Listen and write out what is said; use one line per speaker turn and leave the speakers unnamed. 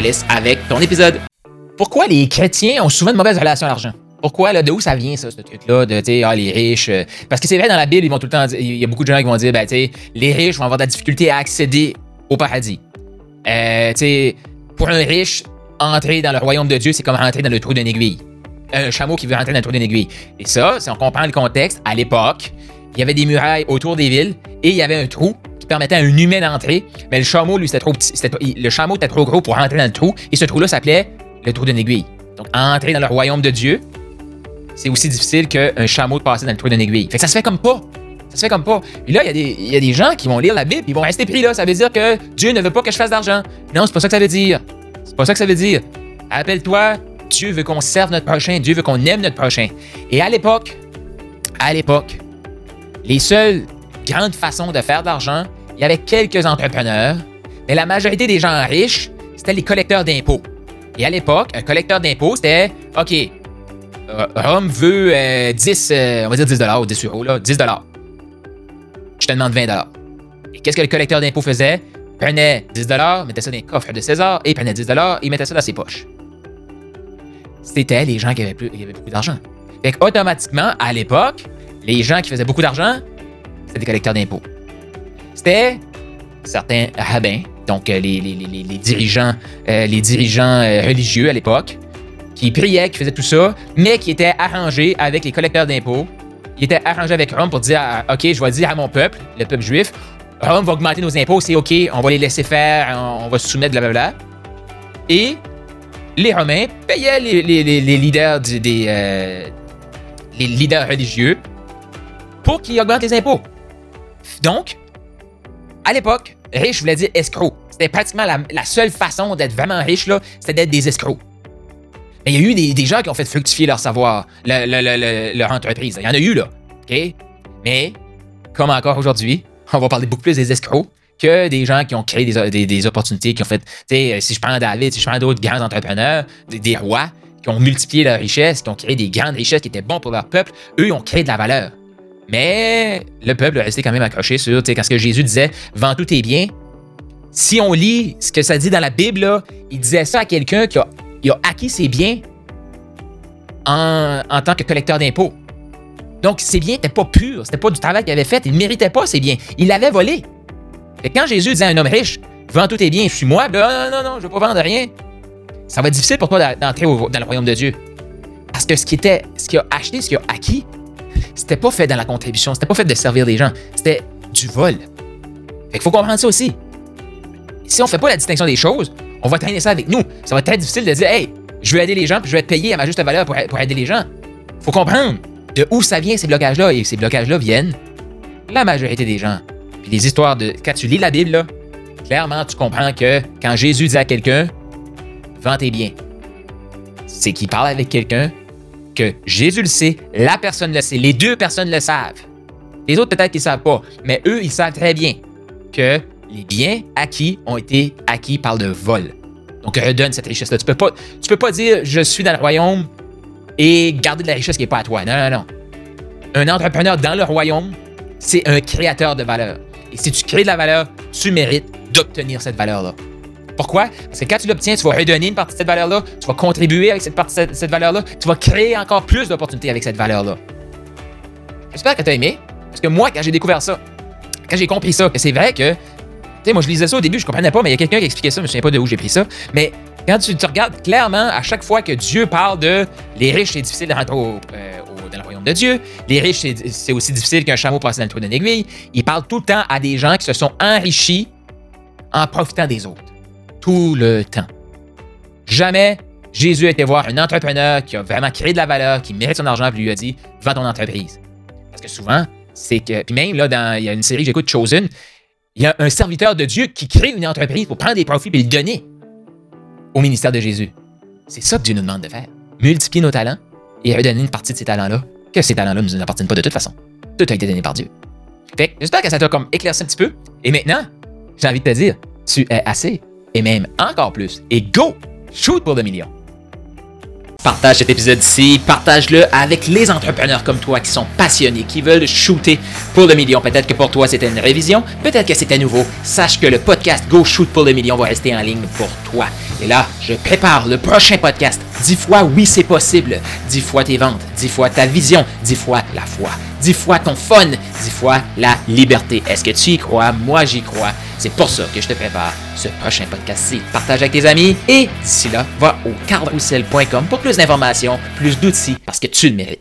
laisse avec ton épisode. Pourquoi les chrétiens ont souvent de mauvaises relations à l'argent? Pourquoi, là, de où ça vient, ça, ce truc-là, de, tu ah, les riches? euh, parce que c'est vrai, dans la Bible, ils vont tout le temps il y a beaucoup de gens qui vont dire, ben, tu les riches vont avoir de la difficulté à accéder au paradis. Euh, pour un riche, entrer dans le royaume de Dieu, c'est comme rentrer dans le trou d'une aiguille. Un chameau qui veut rentrer dans le trou d'une aiguille. Et ça, si on comprend le contexte, à l'époque, il y avait des murailles autour des villes et il y avait un trou permettait à un humain d'entrer, mais le chameau, lui, c'était trop petit. le chameau était trop gros pour rentrer dans le trou et ce trou-là s'appelait le trou d'une aiguille. Donc, entrer dans le royaume de Dieu, c'est aussi difficile qu'un chameau de passer dans le trou d'une aiguille. Fait que ça se fait comme pas. Ça se fait comme pas. Puis là, il y, a des- il y a des gens qui vont lire la Bible, ils vont rester pris là. Ça veut dire que Dieu ne veut pas que je fasse d'argent. Non, c'est pas ça que ça veut dire. C'est pas ça que ça veut dire. Appelle-toi, Dieu veut qu'on serve notre prochain, Dieu veut qu'on aime notre prochain. Et à l'époque, à l'époque, les seules grandes façons de faire de l'argent, il y avait quelques entrepreneurs, mais la majorité des gens riches, c'était les collecteurs d'impôts. Et à l'époque, un collecteur d'impôts, c'était OK, euh, Rome veut euh, 10, euh, on va dire 10 ou 10 euros, là, 10 Je te demande 20 Et qu'est-ce que le collecteur d'impôts faisait? Prenait 10 mettait ça dans les coffres de César et prenait 10 et mettait ça dans ses poches. C'était les gens qui avaient, plus, beaucoup d'argent. Fait automatiquement, à l'époque, les gens qui faisaient beaucoup d'argent, c'était des collecteurs d'impôts. Certains rabbins, donc euh, les, dirigeants, euh, les dirigeants euh, religieux à l'époque, qui priaient, qui faisaient tout ça, mais qui étaient arrangés avec les collecteurs d'impôts. Ils étaient arrangés avec Rome pour dire OK, je vais dire à mon peuple, le peuple juif, Rome va augmenter nos impôts, c'est OK, on va les laisser faire, on, va se soumettre, blablabla. Et les Romains payaient les, leaders des les leaders religieux pour qu'ils augmentent les impôts. Donc, à l'époque, riche voulait dire escroc. C'était pratiquement la, seule façon d'être vraiment riche, là, c'était d'être des escrocs. Mais il y a eu des, gens qui ont fait fructifier leur savoir, le- le- le- le- leur entreprise. Il y en a eu, là. Mais, comme encore aujourd'hui, on va parler beaucoup plus des escrocs que des gens qui ont créé des, opportunités, qui ont fait, tu sais, euh, si je prends David, si je prends d'autres grands entrepreneurs, des, des rois, qui ont multiplié leur richesse, qui ont créé des grandes richesses qui étaient bons pour leur peuple, eux, ils ont créé de la valeur. Mais le peuple est resté quand même accroché sur, quand ce que Jésus disait, vends tous tes biens. Si on lit ce que ça dit dans la Bible, il disait ça à quelqu'un qui a, a acquis ses biens en, tant que collecteur d'impôts. Donc, ses biens n'étaient pas purs, c'était pas du travail qu'il avait fait, il ne méritait pas ses biens, il l'avait volé. Et quand Jésus disait à un homme riche, vends tous tes biens, suis-moi, ben, non, non, non, je ne veux pas vendre rien, ça va être difficile pour toi d'entrer dans le royaume de Dieu. Parce que ce qui était, ce qu'il a acheté, ce qu'il a acquis, c'était pas fait dans la contribution, c'était pas fait de servir les gens, c'était du vol. Fait qu'il faut comprendre ça aussi. Si on fait pas la distinction des choses, on va traîner ça avec nous. Ça va être très difficile de dire, hey, je veux aider les gens, puis je vais être payé à ma juste valeur pour, aider les gens. Faut comprendre de où ça vient ces blocages-là. Et ces blocages-là viennent la majorité des gens. Puis les histoires de. Quand tu lis la Bible, là, clairement, tu comprends que quand Jésus dit à quelqu'un, vends tes biens, c'est qu'il parle avec quelqu'un Jésus le sait, la personne le sait, les deux personnes le savent. Les autres, peut-être qu'ils ne savent pas, mais eux, ils savent très bien que les biens acquis ont été acquis par le vol. Donc, redonne cette richesse-là. Tu peux pas, tu peux pas dire je suis dans le royaume et garder de la richesse qui n'est pas à toi. Non, non, non. Un entrepreneur dans le royaume, c'est un créateur de valeur. Et si tu crées de la valeur, tu mérites d'obtenir cette valeur-là. Pourquoi? Parce que quand tu l'obtiens, tu vas redonner une partie de cette valeur-là, tu vas contribuer avec cette partie de cette- valeur-là, tu vas créer encore plus d'opportunités avec cette valeur-là. J'espère que tu as aimé. Parce que moi, quand j'ai découvert ça, quand j'ai compris ça, que c'est vrai que, tu sais, moi je lisais ça au début, je comprenais pas, mais il y a quelqu'un qui expliquait ça, je me souviens pas de où j'ai pris ça. Mais quand tu, tu regardes clairement, à chaque fois que Dieu parle de les riches, c'est difficile de rentrer au- euh, au- dans le royaume de Dieu, les riches, c'est c'est aussi difficile qu'un chameau passe dans le trou d'une aiguille, il parle tout le temps à des gens qui se sont enrichis en profitant des autres. Tout le temps. Jamais Jésus été voir un entrepreneur qui a vraiment créé de la valeur, qui mérite son argent, puis lui a dit Vends ton entreprise. Parce que souvent, c'est que. Puis même, là, dans, il y a une série que j'écoute, Chosen, il y a un serviteur de Dieu qui crée une entreprise pour prendre des profits et le donner. au ministère de Jésus. C'est ça que Dieu nous demande de faire. Multiplier nos talents et redonner une partie de ces talents-là, que ces talents-là ne nous appartiennent pas de toute façon. Tout a été donné par Dieu. Fait j'espère que ça t'a comme éclairci un petit peu. Et maintenant, j'ai envie de te dire, tu es assez, et même encore plus. Et go! Shoot pour le million! Partage cet épisode-ci, partage-le avec les entrepreneurs comme toi qui sont passionnés, qui veulent shooter pour le million. Peut-être que pour toi c'était une révision, peut-être que c'était nouveau. Sache que le podcast Go Shoot pour le million va rester en ligne pour toi. Et là, je prépare le prochain podcast. Dix fois oui c'est possible. Dix fois tes ventes, dix fois ta vision, dix fois la foi, dix fois ton fun, dix fois la liberté. Est-ce que tu y crois? Moi j'y crois. C'est pour ça que je te prépare ce prochain podcast-ci. Partage avec tes amis et d'ici là, va au carrousel.com pour plus d'informations, plus d'outils parce que tu le mérites.